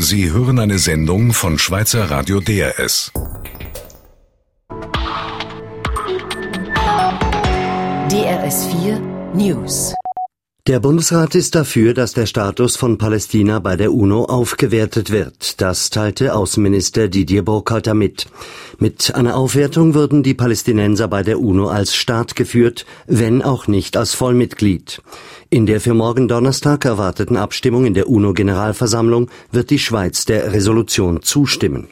Sie hören eine Sendung von Schweizer Radio DRS. DRS 4 News. Der Bundesrat ist dafür, dass der Status von Palästina bei der UNO aufgewertet wird. Das teilte Außenminister Didier Burkhalter mit. Mit einer Aufwertung würden die Palästinenser bei der UNO als Staat geführt, wenn auch nicht als Vollmitglied. In der für morgen Donnerstag erwarteten Abstimmung in der UNO-Generalversammlung wird die Schweiz der Resolution zustimmen.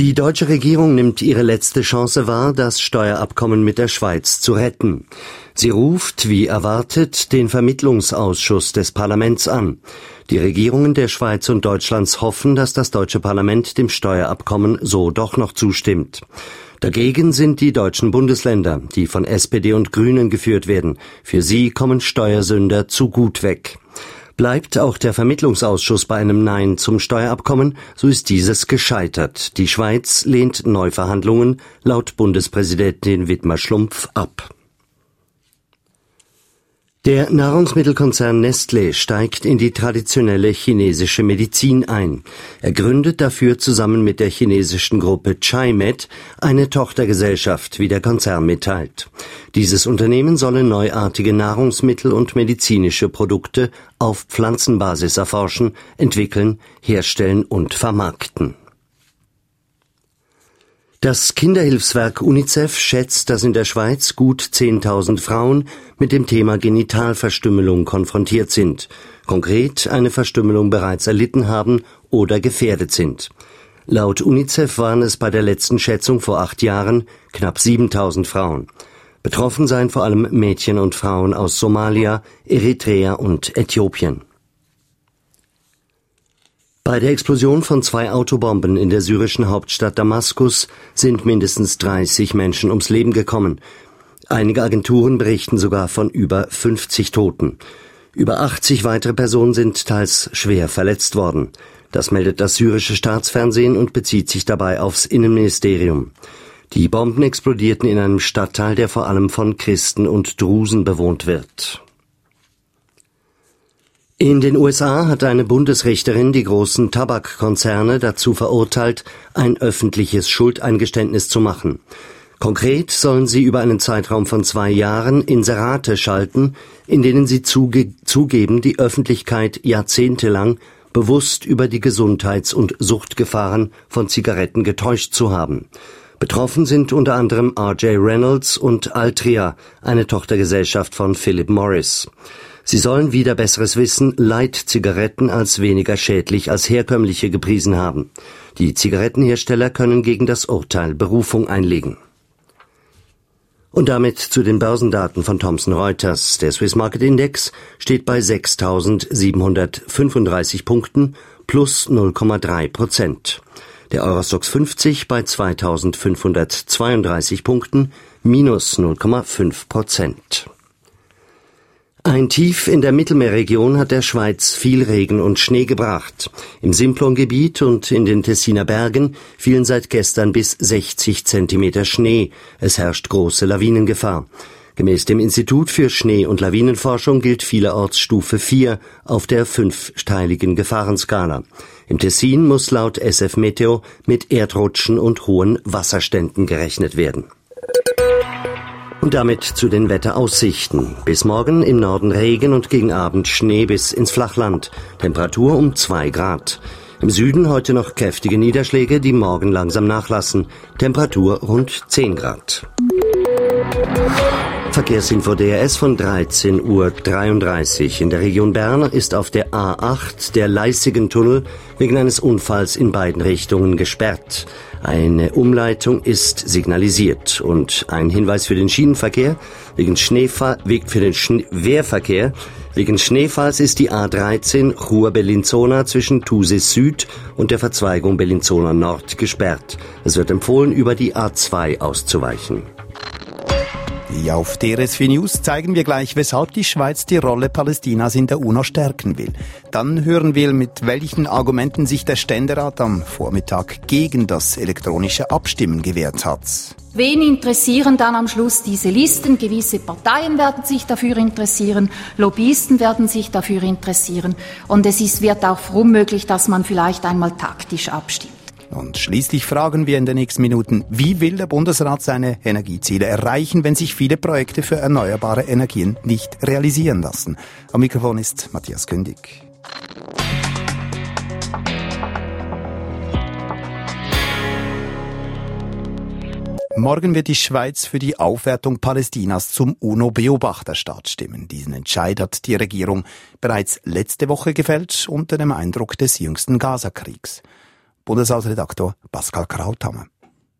Die deutsche Regierung nimmt ihre letzte Chance wahr, das Steuerabkommen mit der Schweiz zu retten. Sie ruft, wie erwartet, den Vermittlungsausschuss des Parlaments an. Die Regierungen der Schweiz und Deutschlands hoffen, dass das deutsche Parlament dem Steuerabkommen so doch noch zustimmt. Dagegen sind die deutschen Bundesländer, die von SPD und Grünen geführt werden. Für sie kommen Steuersünder zu gut weg. Bleibt auch der Vermittlungsausschuss bei einem Nein zum Steuerabkommen, so ist dieses gescheitert. Die Schweiz lehnt Neuverhandlungen laut Bundespräsidentin Wittmer Schlumpf ab. Der Nahrungsmittelkonzern Nestlé steigt in die traditionelle chinesische Medizin ein. Er gründet dafür zusammen mit der chinesischen Gruppe Chimed eine Tochtergesellschaft, wie der Konzern mitteilt. Dieses Unternehmen solle neuartige Nahrungsmittel und medizinische Produkte auf Pflanzenbasis erforschen, entwickeln, herstellen und vermarkten. Das Kinderhilfswerk UNICEF schätzt, dass in der Schweiz gut 10.000 Frauen mit dem Thema Genitalverstümmelung konfrontiert sind, konkret eine Verstümmelung bereits erlitten haben oder gefährdet sind. Laut UNICEF waren es bei der letzten Schätzung vor acht Jahren knapp 7000 Frauen. Betroffen seien vor allem Mädchen und Frauen aus Somalia, Eritrea und Äthiopien. Bei der Explosion von zwei Autobomben in der syrischen Hauptstadt Damaskus sind mindestens 30 Menschen ums Leben gekommen. Einige Agenturen berichten sogar von über 50 Toten. Über 80 weitere Personen sind teils schwer verletzt worden. Das meldet das syrische Staatsfernsehen und bezieht sich dabei aufs Innenministerium. Die Bomben explodierten in einem Stadtteil, der vor allem von Christen und Drusen bewohnt wird. In den USA hat eine Bundesrichterin die großen Tabakkonzerne dazu verurteilt, ein öffentliches Schuldeingeständnis zu machen. Konkret sollen sie über einen Zeitraum von zwei Jahren Inserate schalten, in denen sie zuge zugeben, die Öffentlichkeit jahrzehntelang bewusst über die Gesundheits- und Suchtgefahren von Zigaretten getäuscht zu haben. Betroffen sind unter anderem R.J. Reynolds und Altria, eine Tochtergesellschaft von Philip Morris. Sie sollen wieder besseres Wissen Light-Zigaretten als weniger schädlich als herkömmliche gepriesen haben. Die Zigarettenhersteller können gegen das Urteil Berufung einlegen. Und damit zu den Börsendaten von Thomson Reuters. Der Swiss Market Index steht bei 6.735 Punkten plus 0,3 Prozent. Der Eurostox 50 bei 2.532 Punkten minus 0,5 Prozent. Ein Tief in der Mittelmeerregion hat der Schweiz viel Regen und Schnee gebracht. Im Simplongebiet und in den Tessiner Bergen fielen seit gestern bis 60 Zentimeter Schnee. Es herrscht große Lawinengefahr. Gemäß dem Institut für Schnee- und Lawinenforschung gilt vielerorts Stufe 4 auf der fünfteiligen Gefahrenskala. Im Tessin muss laut SF Meteo mit Erdrutschen und hohen Wasserständen gerechnet werden. Und damit zu den Wetteraussichten. Bis morgen im Norden Regen und gegen Abend Schnee bis ins Flachland. Temperatur um zwei Grad. Im Süden heute noch kräftige Niederschläge, die morgen langsam nachlassen. Temperatur rund 10 Grad. Verkehrsinfo DRS von 13.33 Uhr. In der Region Bern ist auf der A8 der Leissigen-Tunnel wegen eines Unfalls in beiden Richtungen gesperrt. Eine Umleitung ist signalisiert und ein Hinweis für den Schienenverkehr wegen Schneefall, für den Wehrverkehr Wegen Schneefalls ist die A13 Chur-Bellinzona zwischen Thusis Süd und der Verzweigung Bellinzona Nord gesperrt. Es wird empfohlen, über die A2 auszuweichen. Auf DRSV News zeigen wir gleich, weshalb die Schweiz die Rolle Palästinas in der UNO stärken will. Dann hören wir, mit welchen Argumenten sich der Ständerat am Vormittag gegen das elektronische Abstimmen gewehrt hat. Wen interessieren dann am Schluss diese Listen? Gewisse Parteien werden sich dafür interessieren, Lobbyisten werden sich dafür interessieren und es ist, wird auch unmöglich, dass man vielleicht einmal taktisch abstimmt. Und schließlich fragen wir in den nächsten Minuten, wie will der Bundesrat seine Energieziele erreichen, wenn sich viele Projekte für erneuerbare Energien nicht realisieren lassen? Am Mikrofon ist Matthias Kündig. Morgen wird die Schweiz für die Aufwertung Palästinas zum UNO-Beobachterstaat stimmen. Diesen Entscheid hat die Regierung bereits letzte Woche gefällt unter dem Eindruck des jüngsten Gazakriegs. Bundeshausredaktor Pascal Krauthammer.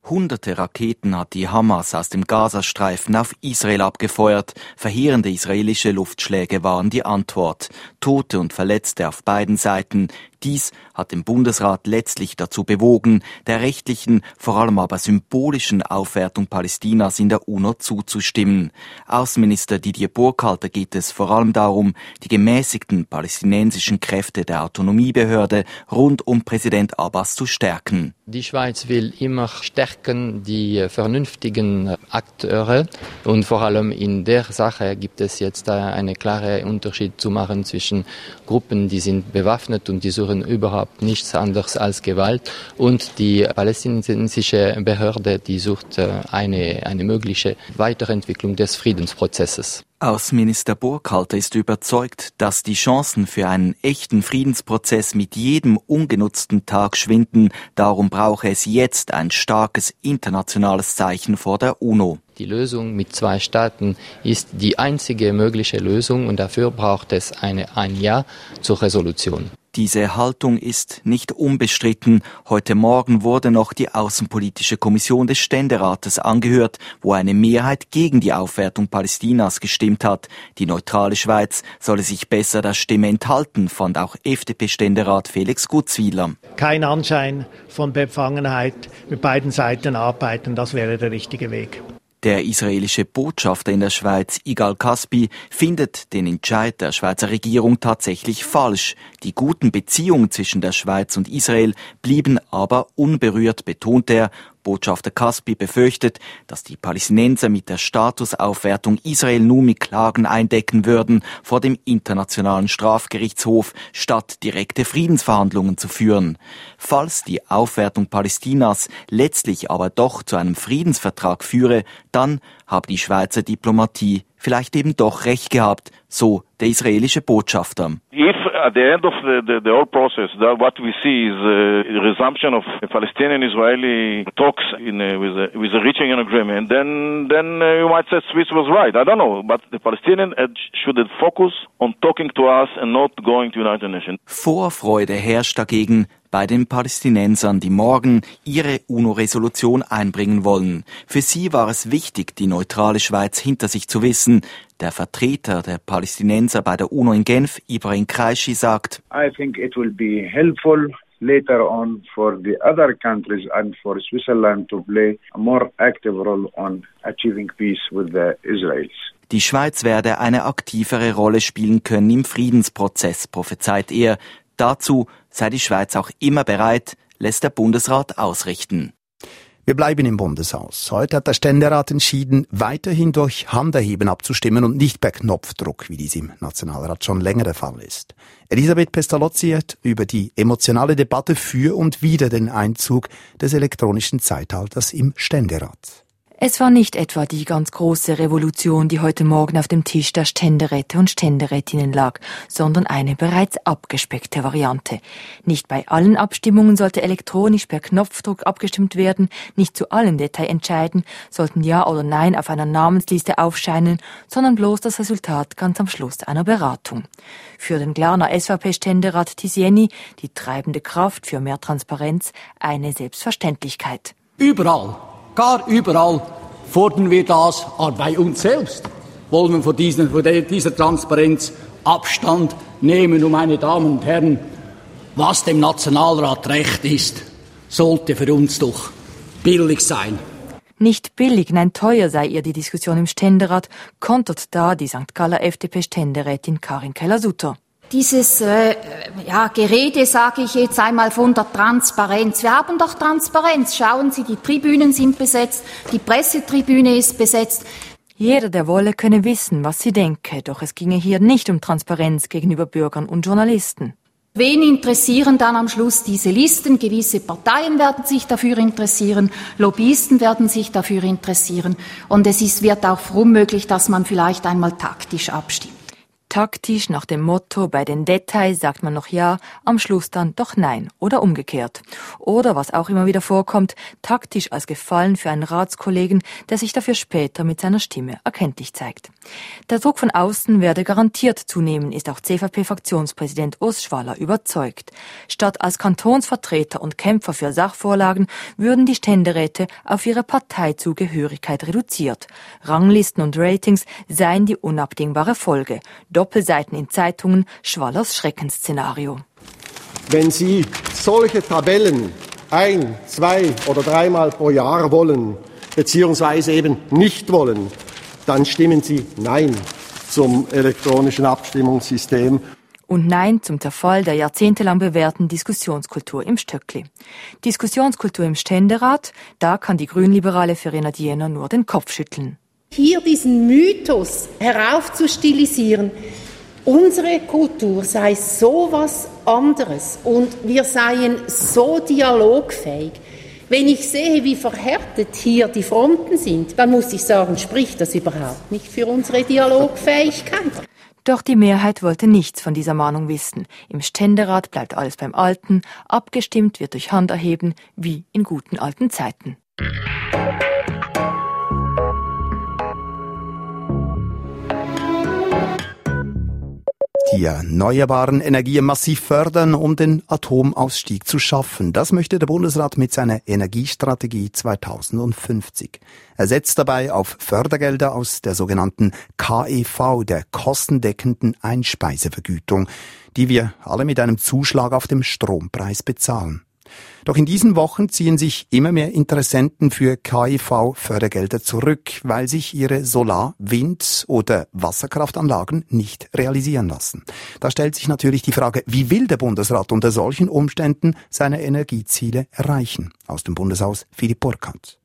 Hunderte Raketen hat die Hamas aus dem Gazastreifen auf Israel abgefeuert. Verheerende israelische Luftschläge waren die Antwort. Tote und Verletzte auf beiden Seiten. Dies hat den Bundesrat letztlich dazu bewogen, der rechtlichen, vor allem aber symbolischen Aufwertung Palästinas in der UNO zuzustimmen. Außenminister Didier Burkhalter geht es vor allem darum, die gemäßigten palästinensischen Kräfte der Autonomiebehörde rund um Präsident Abbas zu stärken. Die Schweiz will immer stärken die vernünftigen Akteure und vor allem in der Sache gibt es jetzt einen klaren Unterschied zu machen zwischen Gruppen, die sind bewaffnet und die suchen führen überhaupt nichts anderes als Gewalt. Und die palästinensische Behörde, die sucht äh, eine, eine mögliche Weiterentwicklung des Friedensprozesses. Außenminister Burkhalter ist überzeugt, dass die Chancen für einen echten Friedensprozess mit jedem ungenutzten Tag schwinden. Darum brauche es jetzt ein starkes internationales Zeichen vor der UNO. Die Lösung mit zwei Staaten ist die einzige mögliche Lösung und dafür braucht es eine, ein Ja zur Resolution. Diese Haltung ist nicht unbestritten. Heute Morgen wurde noch die Außenpolitische Kommission des Ständerates angehört, wo eine Mehrheit gegen die Aufwertung Palästinas gestimmt hat. Die neutrale Schweiz solle sich besser der Stimme enthalten, fand auch FDP-Ständerat Felix Gutzwieler. Kein Anschein von Befangenheit, mit beiden Seiten arbeiten, das wäre der richtige Weg. Der israelische Botschafter in der Schweiz, Igal Kaspi, findet den Entscheid der Schweizer Regierung tatsächlich falsch. Die guten Beziehungen zwischen der Schweiz und Israel blieben aber unberührt, betont er, Botschafter Kaspi befürchtet, dass die Palästinenser mit der Statusaufwertung Israel nun mit Klagen eindecken würden vor dem Internationalen Strafgerichtshof, statt direkte Friedensverhandlungen zu führen. Falls die Aufwertung Palästinas letztlich aber doch zu einem Friedensvertrag führe, dann habe die Schweizer Diplomatie vielleicht eben doch recht gehabt, so der israelische Botschafter. If at the end of the, the, the whole process, that what we see is a resumption of Palestinian-Israeli talks in a, with, a, with a reaching an agreement, then then uh, you might say Swiss was right. I don't know, but the Palestinians should focus on talking to us and not going to United Nations. Vorfreude herrscht dagegen bei den Palästinensern, die morgen ihre UNO-Resolution einbringen wollen. Für sie war es wichtig, die neutrale Schweiz hinter sich zu wissen. Der Vertreter der Palästinenser bei der UNO in Genf, Ibrahim Kreischi, sagt, I think it will be helpful later on for the other countries and for Switzerland to play a more active role on achieving peace with the Israelis. Die Schweiz werde eine aktivere Rolle spielen können im Friedensprozess, prophezeit er. Dazu sei die Schweiz auch immer bereit, lässt der Bundesrat ausrichten. Wir bleiben im Bundeshaus. Heute hat der Ständerat entschieden, weiterhin durch Handerheben abzustimmen und nicht per Knopfdruck, wie dies im Nationalrat schon länger der Fall ist. Elisabeth Pestalozzi hat über die emotionale Debatte für und wider den Einzug des elektronischen Zeitalters im Ständerat. Es war nicht etwa die ganz große Revolution, die heute Morgen auf dem Tisch der Ständeräte und Ständerätinnen lag, sondern eine bereits abgespeckte Variante. Nicht bei allen Abstimmungen sollte elektronisch per Knopfdruck abgestimmt werden, nicht zu allen Detailentscheiden sollten Ja oder Nein auf einer Namensliste aufscheinen, sondern bloß das Resultat ganz am Schluss einer Beratung. Für den Glarner SVP-Ständerat Tisieni die treibende Kraft für mehr Transparenz eine Selbstverständlichkeit. Überall Gar überall fordern wir das, aber bei uns selbst wollen wir von, diesen, von dieser Transparenz Abstand nehmen. Und meine Damen und Herren, was dem Nationalrat recht ist, sollte für uns doch billig sein. Nicht billig, nein teuer sei ihr die Diskussion im Ständerat, kontert da die St. Galler FDP-Ständerätin Karin Keller-Sutter. Dieses äh, ja, Gerede, sage ich jetzt einmal, von der Transparenz. Wir haben doch Transparenz. Schauen Sie, die Tribünen sind besetzt, die Pressetribüne ist besetzt. Jeder, der wolle, könne wissen, was sie denke, doch es ginge hier nicht um Transparenz gegenüber Bürgern und Journalisten. Wen interessieren dann am Schluss diese Listen? Gewisse Parteien werden sich dafür interessieren, Lobbyisten werden sich dafür interessieren und es ist, wird auch fromm möglich, dass man vielleicht einmal taktisch abstimmt. Taktisch nach dem Motto, bei den Details sagt man noch ja, am Schluss dann doch nein oder umgekehrt. Oder was auch immer wieder vorkommt, taktisch als Gefallen für einen Ratskollegen, der sich dafür später mit seiner Stimme erkenntlich zeigt. Der Druck von außen werde garantiert zunehmen, ist auch CVP-Fraktionspräsident Urs Schwaller überzeugt. Statt als Kantonsvertreter und Kämpfer für Sachvorlagen würden die Ständeräte auf ihre Parteizugehörigkeit reduziert. Ranglisten und Ratings seien die unabdingbare Folge. Doppelseiten in Zeitungen, Schwallers Schreckensszenario. Wenn Sie solche Tabellen ein, zwei oder dreimal pro Jahr wollen, beziehungsweise eben nicht wollen, dann stimmen Sie Nein zum elektronischen Abstimmungssystem. Und Nein zum Zerfall der jahrzehntelang bewährten Diskussionskultur im Stöckli. Diskussionskultur im Ständerat, da kann die grünliberale Verena Diener nur den Kopf schütteln hier diesen Mythos heraufzustilisieren, unsere Kultur sei so was anderes und wir seien so dialogfähig. Wenn ich sehe, wie verhärtet hier die Fronten sind, dann muss ich sagen, spricht das überhaupt nicht für unsere Dialogfähigkeit. Doch die Mehrheit wollte nichts von dieser Mahnung wissen. Im Ständerat bleibt alles beim Alten, abgestimmt wird durch Handerheben, wie in guten alten Zeiten. Die erneuerbaren Energien massiv fördern, um den Atomausstieg zu schaffen. Das möchte der Bundesrat mit seiner Energiestrategie 2050. Er setzt dabei auf Fördergelder aus der sogenannten KEV, der kostendeckenden Einspeisevergütung, die wir alle mit einem Zuschlag auf dem Strompreis bezahlen. Doch in diesen Wochen ziehen sich immer mehr Interessenten für KIV-Fördergelder zurück, weil sich ihre Solar-, Wind- oder Wasserkraftanlagen nicht realisieren lassen. Da stellt sich natürlich die Frage, wie will der Bundesrat unter solchen Umständen seine Energieziele erreichen? Aus dem Bundeshaus Philipp Burkhardt.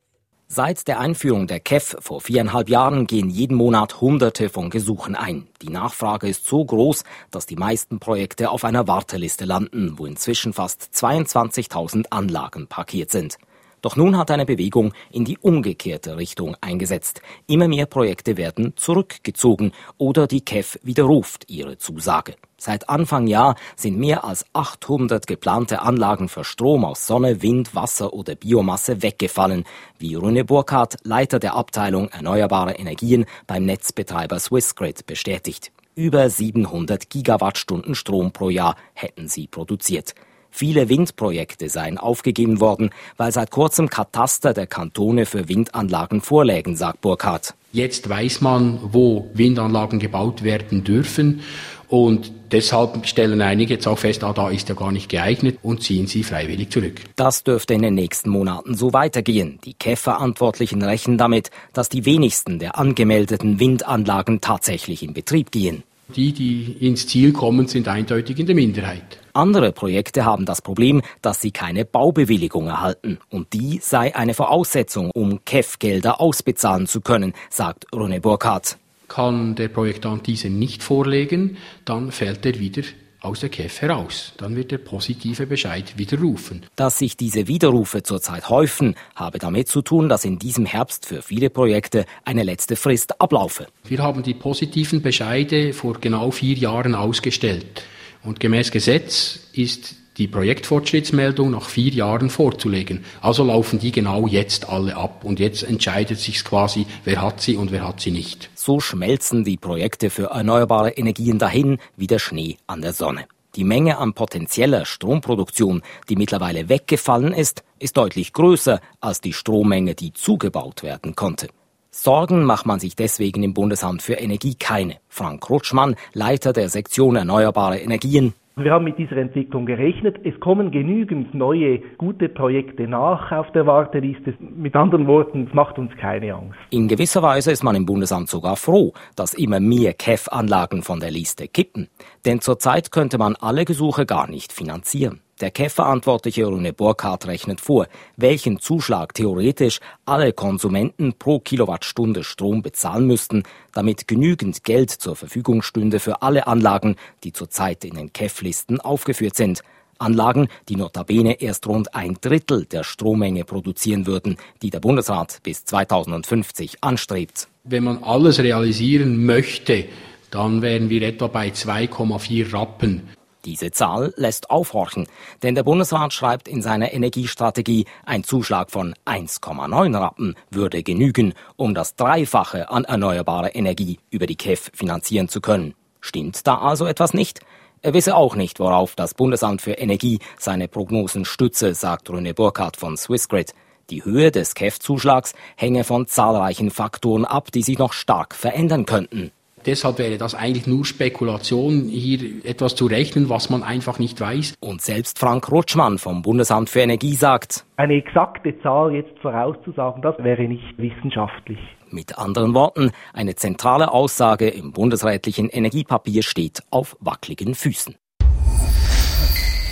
Seit der Einführung der KEF vor viereinhalb Jahren gehen jeden Monat Hunderte von Gesuchen ein. Die Nachfrage ist so groß, dass die meisten Projekte auf einer Warteliste landen, wo inzwischen fast 22.000 Anlagen parkiert sind. Doch nun hat eine Bewegung in die umgekehrte Richtung eingesetzt. Immer mehr Projekte werden zurückgezogen oder die KEF widerruft ihre Zusage. Seit Anfang Jahr sind mehr als 800 geplante Anlagen für Strom aus Sonne, Wind, Wasser oder Biomasse weggefallen, wie Rune Burkhardt, Leiter der Abteilung Erneuerbare Energien beim Netzbetreiber Swissgrid, bestätigt. Über 700 Gigawattstunden Strom pro Jahr hätten sie produziert. Viele Windprojekte seien aufgegeben worden, weil seit kurzem Kataster der Kantone für Windanlagen vorlägen, sagt Burkhardt. Jetzt weiß man, wo Windanlagen gebaut werden dürfen. Und deshalb stellen einige jetzt auch fest, ah, da ist er gar nicht geeignet und ziehen sie freiwillig zurück. Das dürfte in den nächsten Monaten so weitergehen. Die KEF-Verantwortlichen rechnen damit, dass die wenigsten der angemeldeten Windanlagen tatsächlich in Betrieb gehen. Die, die ins Ziel kommen, sind eindeutig in der Minderheit. Andere Projekte haben das Problem, dass sie keine Baubewilligung erhalten. Und die sei eine Voraussetzung, um KEF-Gelder ausbezahlen zu können, sagt Rune Burkhardt. Kann der Projektant diese nicht vorlegen, dann fällt er wieder aus der KEF heraus. Dann wird der positive Bescheid widerrufen. Dass sich diese Widerrufe zurzeit häufen, habe damit zu tun, dass in diesem Herbst für viele Projekte eine letzte Frist ablaufe. Wir haben die positiven Bescheide vor genau vier Jahren ausgestellt. Und gemäß Gesetz ist die Projektfortschrittsmeldung nach vier Jahren vorzulegen. Also laufen die genau jetzt alle ab und jetzt entscheidet sich quasi, wer hat sie und wer hat sie nicht. So schmelzen die Projekte für erneuerbare Energien dahin wie der Schnee an der Sonne. Die Menge an potenzieller Stromproduktion, die mittlerweile weggefallen ist, ist deutlich größer als die Strommenge, die zugebaut werden konnte. Sorgen macht man sich deswegen im Bundesamt für Energie keine. Frank Rutschmann, Leiter der Sektion Erneuerbare Energien, Wir haben mit dieser Entwicklung gerechnet. Es kommen genügend neue, gute Projekte nach auf der Warteliste. Mit anderen Worten, es macht uns keine Angst. In gewisser Weise ist man im Bundesamt sogar froh, dass immer mehr KEF-Anlagen von der Liste kippen. Denn zurzeit könnte man alle Gesuche gar nicht finanzieren. Der KEF-Verantwortliche Rune Burkhardt rechnet vor, welchen Zuschlag theoretisch alle Konsumenten pro Kilowattstunde Strom bezahlen müssten, damit genügend Geld zur Verfügung stünde für alle Anlagen, die zurzeit in den KEF-Listen aufgeführt sind. Anlagen, die notabene erst rund ein Drittel der Strommenge produzieren würden, die der Bundesrat bis 2050 anstrebt. Wenn man alles realisieren möchte, dann wären wir etwa bei 2,4 Rappen. Diese Zahl lässt aufhorchen, denn der Bundesrat schreibt in seiner Energiestrategie, ein Zuschlag von 1,9 Rappen würde genügen, um das Dreifache an erneuerbarer Energie über die KEF finanzieren zu können. Stimmt da also etwas nicht? Er wisse auch nicht, worauf das Bundesamt für Energie seine Prognosen stütze, sagt Rune Burkhardt von Swissgrid. Die Höhe des KEF-Zuschlags hänge von zahlreichen Faktoren ab, die sich noch stark verändern könnten. Deshalb wäre das eigentlich nur Spekulation, hier etwas zu rechnen, was man einfach nicht weiß. Und selbst Frank Rutschmann vom Bundesamt für Energie sagt, eine exakte Zahl jetzt vorauszusagen, das wäre nicht wissenschaftlich. Mit anderen Worten, eine zentrale Aussage im bundesrätlichen Energiepapier steht auf wackeligen Füßen.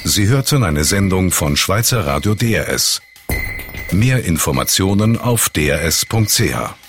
Sie hörten eine Sendung von Schweizer Radio DRS. Mehr Informationen auf drs.ch.